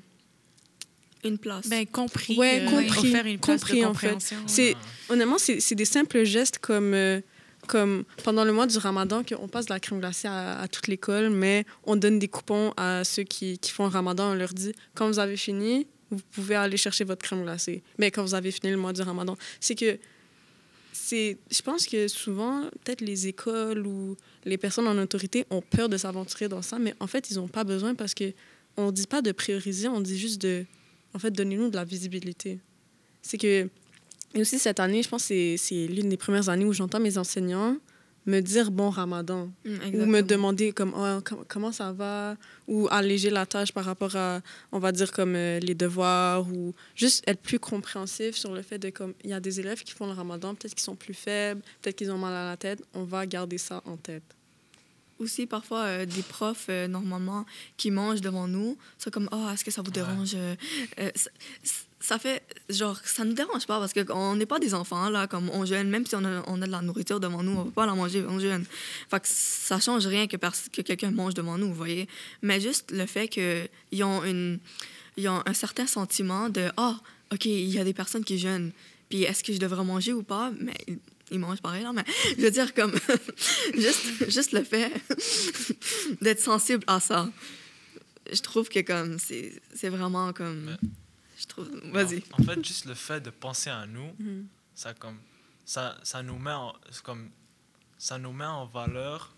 S6: une place.
S7: Ben, compris.
S4: Ouais,
S7: euh,
S4: compris,
S7: offert une place
S4: compris,
S7: de
S4: en fait. C'est honnêtement, c'est c'est des simples gestes comme euh, comme pendant le mois du Ramadan qu'on passe de la crème glacée à, à toute l'école, mais on donne des coupons à ceux qui, qui font le Ramadan. On leur dit quand vous avez fini, vous pouvez aller chercher votre crème glacée. Mais quand vous avez fini le mois du Ramadan, c'est que c'est je pense que souvent peut-être les écoles ou les personnes en autorité ont peur de s'aventurer dans ça, mais en fait ils n'ont pas besoin parce que on dit pas de prioriser, on dit juste de en fait donnez-nous de la visibilité. C'est que et aussi, cette année, je pense que c'est- c'est l'une des premières années où j'entends mes enseignants me dire bon ramadan.
S6: Mm,
S4: ou me demander comme Oh, com- comment ça va? Ou alléger la tâche par rapport à on va dire comme euh, les devoirs ou juste être plus compréhensif sur le fait de comme il y a des élèves qui font le ramadan peut-être qu'ils sont plus faibles peut-être qu'ils ont mal à la tête. On va garder ça en tête.
S6: Aussi, parfois, euh, des profs, euh, normalement, qui mangent devant nous, c'est comme, ah, est-ce que ça vous dérange? Ça, ça fait, genre, ça nous dérange pas parce qu'on n'est pas des enfants, là, comme on jeûne, même si on a, on a de la nourriture devant nous, on va pas la manger, on jeûne. Fait que ça change rien que, que quelqu'un mange devant nous, vous voyez. Mais juste le fait qu'ils ont, une, ils ont un certain sentiment de, ah, OK, il y a des personnes qui jeûnent, puis est-ce que je devrais manger ou pas? Mais ils, ils mangent pareil, là, mais je veux dire, comme, juste, juste le fait d'être sensible à ça. Je trouve que comme c'est vraiment comme trouve vas-y.
S5: En, en fait, juste le fait de penser à nous,
S4: Mhm.
S5: ça comme ça, ça nous met en, comme ça nous met en valeur,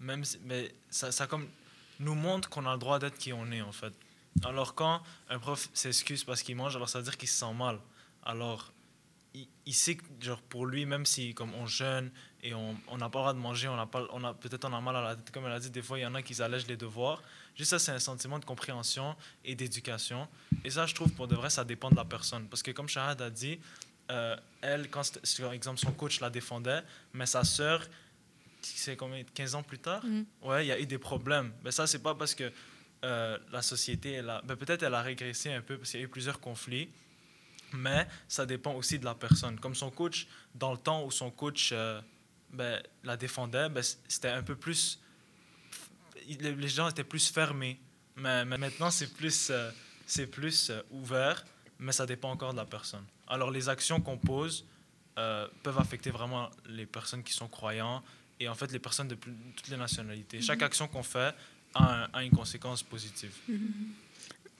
S5: même si- mais ça, ça comme nous montre qu'on a le droit d'être qui on est en fait. Alors quand un prof s'excuse parce qu'il mange, alors ça veut dire qu'il se sent mal. Alors il, il sait que genre pour lui même si comme on jeûne et on on n'a pas le droit de manger, on n'a pas on a peut-être on a mal à la tête comme elle a dit des fois il y en a qui allègent les devoirs. Juste ça c'est un sentiment de compréhension et d'éducation. Et ça je trouve pour de vrai ça dépend de la personne parce que comme Shahad a dit euh, elle, quand, par exemple, son coach la défendait, mais sa sœur, c'est combien, 15 ans plus tard,
S7: Mhm.
S5: ouais, il y a eu des problèmes. Mais ça, c'est pas parce que euh, la société, elle a, ben, peut-être elle a régressé un peu parce qu'il y a eu plusieurs conflits, mais ça dépend aussi de la personne. Comme son coach, dans le temps où son coach euh, ben, la défendait, ben, c'était un peu plus. Les gens étaient plus fermés. Mais, mais maintenant, c'est plus, euh, c'est plus euh, ouvert, mais ça dépend encore de la personne. Alors, les actions qu'on pose euh, peuvent affecter vraiment les personnes qui sont croyants et en fait les personnes de plus- toutes les nationalités. Chaque action qu'on fait a, un- a une conséquence positive.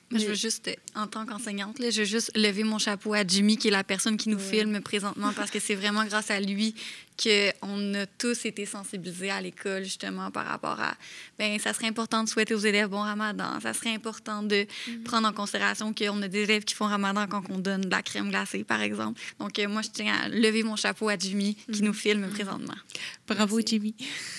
S3: Moi, je veux juste, en tant qu'enseignante, je veux juste lever mon chapeau à Jimmy, qui est la personne qui nous
S4: Ouais.
S3: filme présentement, parce que c'est vraiment grâce à lui qu'on a tous été sensibilisés à l'école, justement, par rapport à. Ben, ça serait important de souhaiter aux élèves bon ramadan. Ça serait important de prendre en considération qu'on a des élèves qui font ramadan quand on donne de la crème glacée, par exemple. Donc, euh, moi, je tiens à lever mon chapeau à Jimmy, qui nous filme présentement.
S7: Bravo,
S6: Merci.
S7: Jimmy.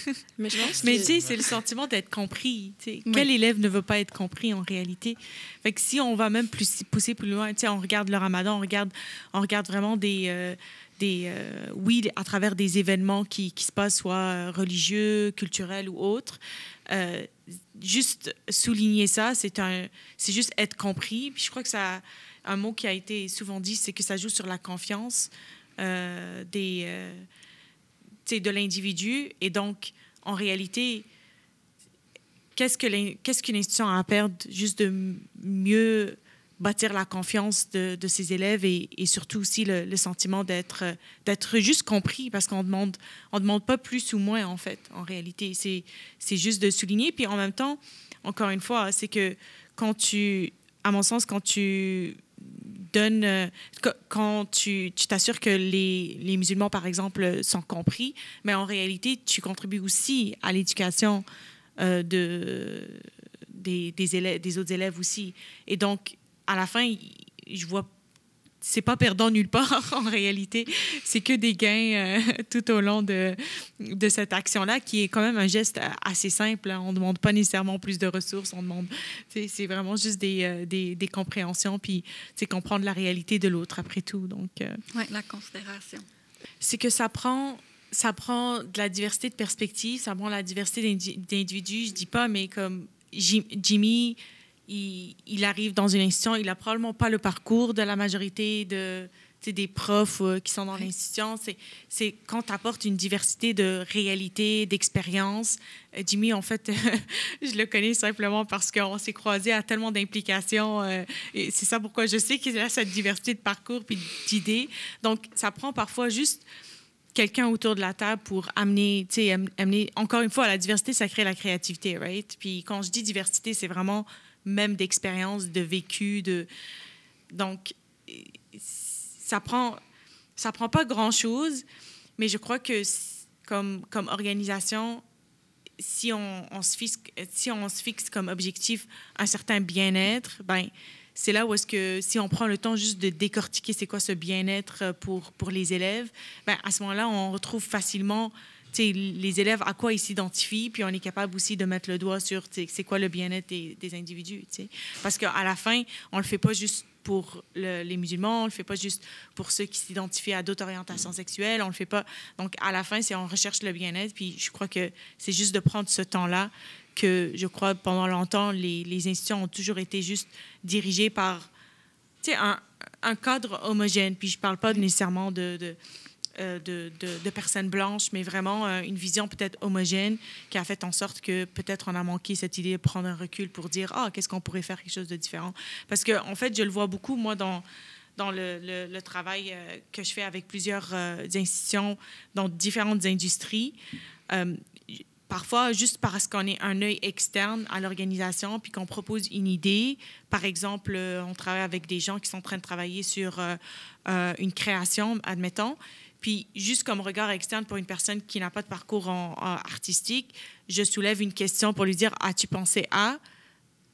S4: mais je pense
S7: Mais
S4: que-
S7: tu sais, c'est le sentiment d'être compris. tu sais.
S3: Oui.
S7: Quel élève ne veut pas être compris en réalité? Fait que si on va même plus pousser plus loin, tu sais, on regarde le ramadan, on regarde, on regarde vraiment des. euh, euh, oui, à travers des événements qui, se passent, soit euh, religieux, culturels ou autres. Euh, juste souligner ça, c'est un, c'est juste être compris. Puis je crois que ça, un mot qui a été souvent dit, c'est que ça joue sur la confiance euh, des, de l'individu. Et donc, en réalité, qu'est-ce que qu'est-ce qu'une institution a à perdre? Juste de mieux bâtir la confiance de, de ses élèves et, et surtout aussi le, sentiment d'être d'être juste compris parce qu'on demande on demande pas plus ou moins en fait en réalité. C'est c'est juste de souligner. Puis en même temps encore une fois c'est que quand tu à mon sens quand tu donnes euh, qu- quand tu tu t'assures que les, les musulmans par exemple sont compris mais en réalité tu contribues aussi à l'éducation euh, de des, des élèves des autres élèves aussi. Et donc à la fin je vois c'est pas perdant nulle part en réalité. C'est que des gains euh, tout au long de, de cette action-là, qui est quand même un geste euh, assez simple. On ne demande pas nécessairement plus de ressources, on demande. C'est vraiment juste des, euh, des, des compréhensions, puis c'est comprendre la réalité de l'autre après tout. Donc, euh,
S3: Oui, la considération.
S7: c'est que ça prend ça prend de la diversité de perspectives, ça prend la diversité d'indi- d'individus, je dis pas, mais comme Jim- Jimmy, il, il arrive dans une institution, il a probablement pas le parcours de la majorité de, des profs euh, qui sont dans l'institution. C'est, quand tu apportes une diversité de réalités, d'expériences. Euh, Jimmy, en fait, je le connais simplement parce qu'on s'est croisés à tellement d'implications. euh, et c'est ça pourquoi je sais qu'il a cette diversité de parcours puis d'idées. Donc, ça prend parfois juste quelqu'un autour de la table pour amener, tu sais, am- amener, encore une fois, la diversité, ça crée la créativité, right? Puis quand je dis diversité, c'est vraiment même d'expérience, de vécu, de... Donc, ça prend, ça prend pas grand-chose, mais je crois que comme, comme organisation, si on, on se fixe, si on se fixe comme objectif un certain bien-être, ben c'est là où est-ce que si on prend le temps juste de décortiquer c'est quoi ce bien-être euh, pour, pour les élèves, ben à ce moment-là, on retrouve facilement les élèves à quoi ils s'identifient, puis on est capable aussi de mettre le doigt sur c'est quoi le bien-être des, individus. Parce qu'à la fin, on le fait pas juste pour le- les musulmans, on le fait pas juste pour ceux qui s'identifient à d'autres orientations sexuelles, on le fait pas. Donc à la fin, c'est on recherche le bien-être, puis je crois que c'est juste de prendre ce temps-là que je crois pendant longtemps les, institutions ont toujours été juste dirigées par un, cadre homogène. Puis je parle pas nécessairement de, de, de- personnes blanches, mais vraiment euh, une vision peut-être homogène qui a fait en sorte que peut-être on a manqué cette idée de prendre un recul pour dire ah qu'est-ce qu'on pourrait faire quelque chose de différent? Parce que en fait je le vois beaucoup moi dans dans le, travail euh, que je fais avec plusieurs euh, institutions dans différentes industries. Euh, parfois, juste parce qu'on est un œil externe à l'organisation, puis qu'on propose une idée, par exemple, euh, on travaille avec des gens qui sont en train de travailler sur euh, euh, une création, admettons, puis juste comme regard externe pour une personne qui n'a pas de parcours en, en artistique, je soulève une question pour lui dire As-tu pensé à?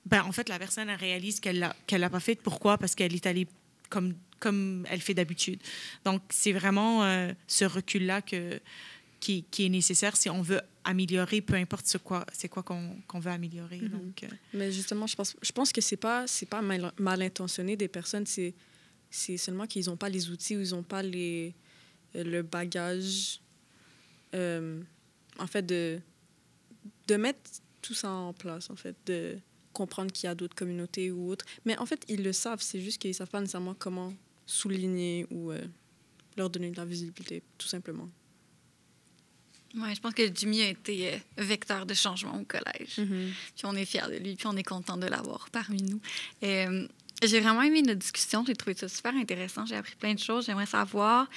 S7: Ben, En fait, la personne elle réalise qu'elle l'a qu'elle l'a pas fait. Pourquoi? Parce qu'elle est allée comme, comme elle fait d'habitude. Donc, c'est vraiment euh, ce recul-là que, qui, qui est nécessaire si on veut améliorer, peu importe ce quoi, c'est quoi qu'on veut améliorer.
S4: Mhm.
S7: Donc, euh,
S4: Mais justement, je pense, je pense que c'est pas, c'est pas mal, mal intentionné des personnes, c'est, seulement qu'ils n'ont pas les outils ou ils n'ont pas les, le bagage, euh, en fait, de, de mettre tout ça en place, en fait, de comprendre qu'il y a d'autres communautés ou autres. Mais en fait, ils le savent, c'est juste qu'ils ne savent pas nécessairement comment souligner ou euh, leur donner de la visibilité, tout simplement.
S3: Ouais, je pense que Jimmy a été euh, vecteur de changement au collège. Puis on est fiers de lui, puis on est content de l'avoir parmi nous. J'ai vraiment aimé notre discussion. J'ai trouvé ça super intéressant. J'ai appris plein de choses. J'aimerais savoir,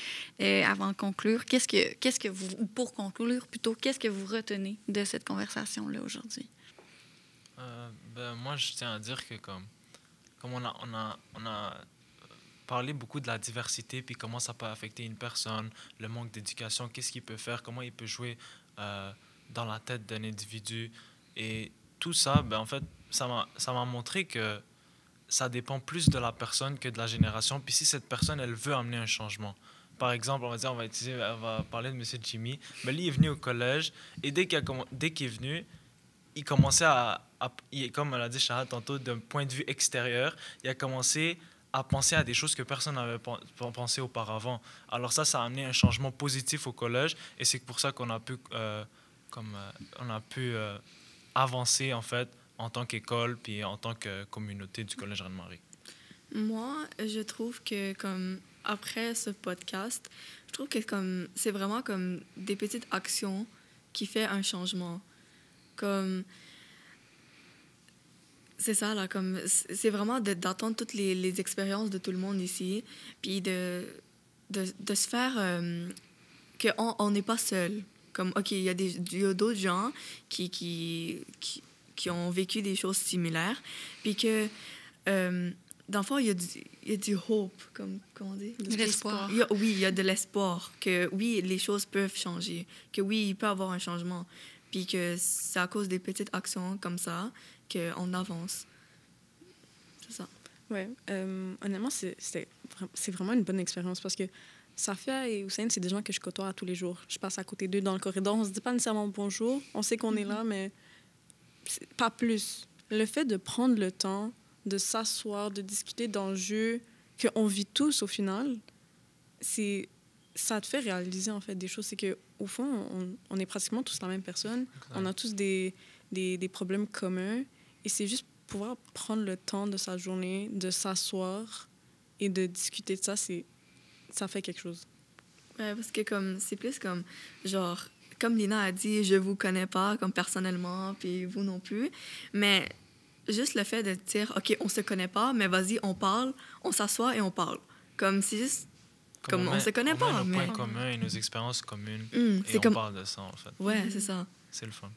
S3: euh, avant de conclure, qu'est-ce que, qu'est-ce que vous, ou pour conclure plutôt, qu'est-ce que vous retenez de cette conversation-là aujourd'hui?
S5: Euh, ben, moi, je tiens à dire que comme, comme on, a, on, a, on a parlé beaucoup de la diversité, puis comment ça peut affecter une personne, le manque d'éducation, qu'est-ce qu'il peut faire, comment il peut jouer euh, dans la tête d'un individu. Et tout ça, ben, en fait, ça m'a ça m'a montré que ça dépend plus de la personne que de la génération. Puis si cette personne, elle veut amener un changement. Par exemple, on va dire, on va, on parler de M. Jimmy. Mais lui, il est venu au collège et dès qu'il, est venu, il commençait à, à- il- comme elle a dit Shahad tantôt, d'un point de vue extérieur, il a commencé à penser à des choses que personne n'avait pen- pen- pensé auparavant. Alors ça, ça a amené un changement positif au collège et c'est pour ça qu'on a pu, euh, comme, euh, on a pu euh, avancer en fait en tant qu'école puis en tant que communauté du collège Reine-Marie?
S6: Moi, je trouve que comme après ce podcast, je trouve que comme c'est vraiment comme des petites actions qui fait un changement. Comme c'est ça là, comme c'est vraiment d'attendre toutes les, expériences de tout le monde ici, puis de de, se faire euh, que on on n'est pas seul. Comme ok, il y a d'autres gens qui, qui qui ont vécu des choses similaires, puis que euh, dans le fond, il y, a du, il y a du hope, comme comment on dit?
S3: De l'espoir.
S6: Oui, il y a de l'espoir que oui, les choses peuvent changer, que oui, il peut y avoir un changement, puis que c'est à cause des petites actions comme ça qu'on avance. C'est ça.
S4: Ouais, euh, honnêtement, c'est vraiment une bonne expérience parce que Safia et Hussein, c'est des gens que je côtoie à tous les jours. Je passe à côté d'eux dans le corridor, on se dit pas nécessairement bonjour, on sait qu'on est là, mais pas plus. Le fait de prendre le temps, de s'asseoir, de discuter d'enjeux qu'on vit tous au final, c'est ça te fait réaliser en fait des choses. C'est que au fond, on, on est pratiquement tous la même personne. On a tous des, des, des problèmes communs. Et c'est juste pouvoir prendre le temps de sa journée, de s'asseoir et de discuter de ça, c'est ça fait quelque chose.
S6: Ouais, parce que comme c'est plus comme genre comme Lina a dit, je vous connais pas comme personnellement, puis vous non plus, mais juste le fait de dire ok, on se connaît pas, mais vas-y, on parle, on s'assoit et on parle. Comme c'est juste comme on
S5: met-
S6: se connaît
S5: on
S6: pas,
S5: met nos
S6: mais-
S5: points communs et nos expériences communes.
S6: Hum,
S5: et on
S6: comme
S5: parle de ça, en fait.
S6: ouais, c'est ça.
S5: C'est le fun.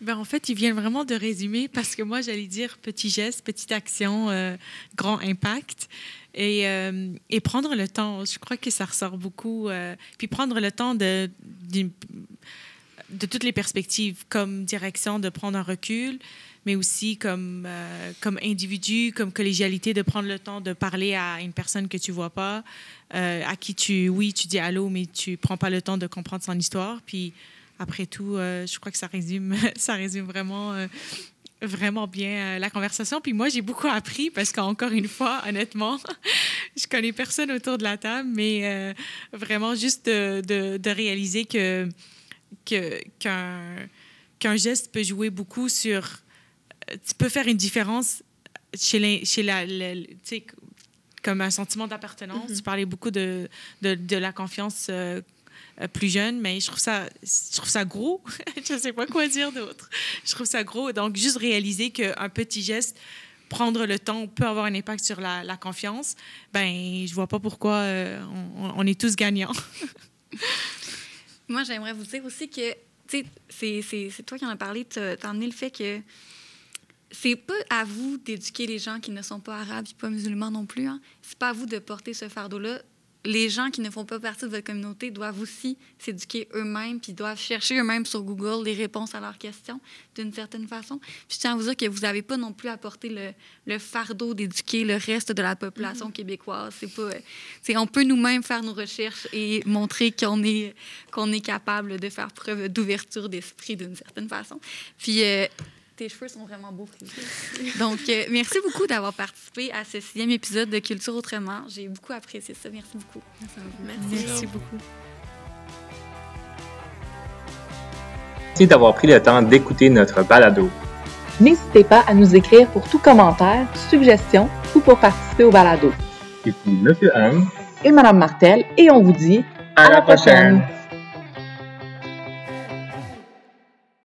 S7: Ben, en fait, ils viennent vraiment de résumer parce que moi, j'allais dire petit geste, petite action, euh, grand impact. Et, euh, et prendre le temps, je crois que ça ressort beaucoup. euh, puis prendre le temps de, d'une- de toutes les perspectives, comme direction, de prendre un recul, mais aussi comme, euh, comme individu, comme collégialité, de prendre le temps de parler à une personne que tu vois pas, à qui tu, oui, tu dis allô, mais tu prends pas le temps de comprendre son histoire. Puis après tout, euh, je crois que ça résume, ça résume vraiment, euh, vraiment bien euh, la conversation. Puis moi, j'ai beaucoup appris parce qu'encore une fois, honnêtement, je connais personne autour de la table, mais euh, vraiment juste de, de- de réaliser que que- qu'un qu'un geste peut jouer beaucoup sur... Tu peux faire une différence chez, les, chez la... tu sais, comme un sentiment d'appartenance.
S6: Mhm.
S7: Tu parlais beaucoup de, de, la confiance euh, plus jeune, mais je trouve ça, je trouve ça gros. je ne sais pas quoi dire d'autre. Je trouve ça gros. Donc, juste réaliser qu'un petit geste, prendre le temps, peut avoir un impact sur la, confiance, ben je vois pas pourquoi euh, on, est tous gagnants.
S3: Moi, j'aimerais vous dire aussi que, tu sais, c'est- toi qui en as parlé, tu as le fait que c'est pas à vous d'éduquer les gens qui ne sont pas arabes et pas musulmans non plus. Hein. C'est pas à vous de porter ce fardeau-là. Les gens qui ne font pas partie de votre communauté doivent aussi s'éduquer eux-mêmes puis doivent chercher eux-mêmes sur Google les réponses à leurs questions d'une certaine façon. Puis je tiens à vous dire que vous n'avez pas non plus à porter le, le fardeau d'éduquer le reste de la population québécoise. C'est pas, euh, on peut nous-mêmes faire nos recherches et montrer qu'on est, qu'on est capable de faire preuve d'ouverture d'esprit d'une certaine façon. Puis, euh, tes cheveux sont vraiment beaux, Frédéric. Donc, euh, merci beaucoup d'avoir participé à ce sixième épisode de Culture Autrement. J'ai beaucoup apprécié ça. Merci beaucoup.
S6: Merci.
S7: Merci beaucoup.
S1: Merci d'avoir pris le temps d'écouter notre balado.
S2: N'hésitez pas à nous écrire pour tout commentaire, suggestion ou pour participer au balado.
S1: Ici Monsieur Anne.
S2: Et Madame Martel, et on vous dit
S1: À, la prochaine.